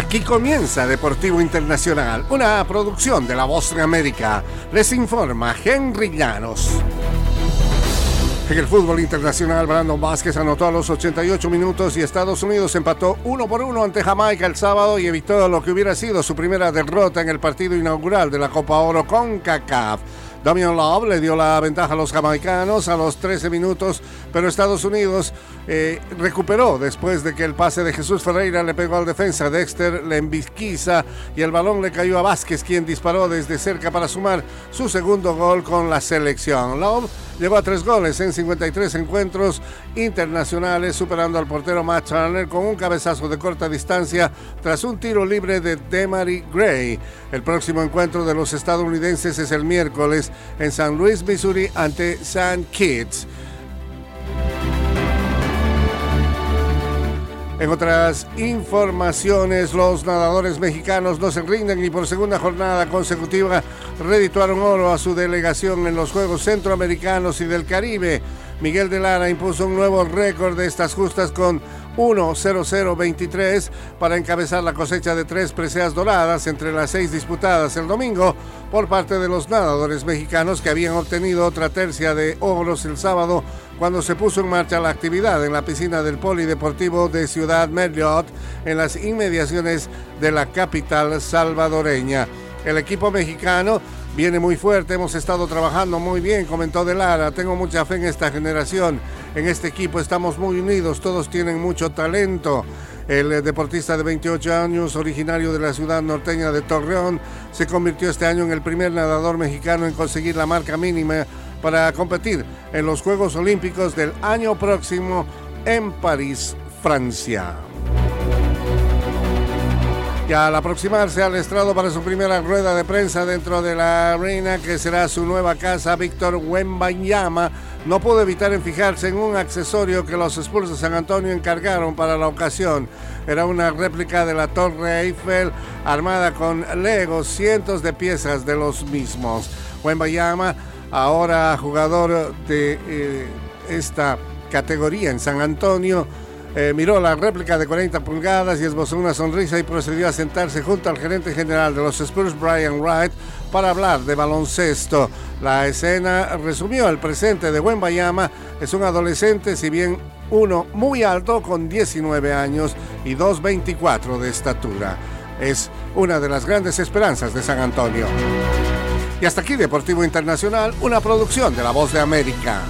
Aquí comienza Deportivo Internacional, una producción de La Voz de América. Les informa Henry Llanos. En el fútbol internacional, Brandon Vázquez anotó a los 88 minutos y Estados Unidos empató uno por uno ante Jamaica el sábado y evitó lo que hubiera sido su primera derrota en el partido inaugural de la Copa Oro con CACAF. Damian Love le dio la ventaja a los jamaicanos a los 13 minutos, pero Estados Unidos eh, recuperó después de que el pase de Jesús Ferreira le pegó al defensa. Dexter le envisquiza y el balón le cayó a Vázquez, quien disparó desde cerca para sumar su segundo gol con la selección. Love llegó a tres goles en 53 encuentros internacionales, superando al portero Matt Turner con un cabezazo de corta distancia tras un tiro libre de Demary Gray. El próximo encuentro de los estadounidenses es el miércoles en San Luis, Missouri, ante St. Kitts. En otras informaciones, los nadadores mexicanos no se rinden y por segunda jornada consecutiva redituaron oro a su delegación en los Juegos Centroamericanos y del Caribe. Miguel de Lara impuso un nuevo récord de estas justas con 1-0-0-23 para encabezar la cosecha de tres preseas doradas entre las seis disputadas el domingo por parte de los nadadores mexicanos que habían obtenido otra tercia de oros el sábado cuando se puso en marcha la actividad en la piscina del Polideportivo de Ciudad Merliot en las inmediaciones de la capital salvadoreña. El equipo mexicano viene muy fuerte, hemos estado trabajando muy bien, comentó De Lara, tengo mucha fe en esta generación, en este equipo estamos muy unidos, todos tienen mucho talento. El eh, deportista de 28 años, originario de la ciudad norteña de Torreón, se convirtió este año en el primer nadador mexicano en conseguir la marca mínima para competir en los Juegos Olímpicos del año próximo en París, Francia. Y al aproximarse al estrado para su primera rueda de prensa dentro de la reina, que será su nueva casa, Víctor Wembanyama no pudo evitar en fijarse en un accesorio que los Spurs de San Antonio encargaron para la ocasión. Era una réplica de la Torre Eiffel armada con legos, cientos de piezas de los mismos. Wembanyama, ahora jugador de eh, esta categoría en San Antonio, eh, miró la réplica de 40 pulgadas y esbozó una sonrisa y procedió a sentarse junto al gerente general de los Spurs, Brian Wright, para hablar de baloncesto. La escena resumió el presente de Bayama. Es un adolescente, si bien uno muy alto, con 19 años y 2,24 de estatura. Es una de las grandes esperanzas de San Antonio. Y hasta aquí Deportivo Internacional, una producción de La Voz de América.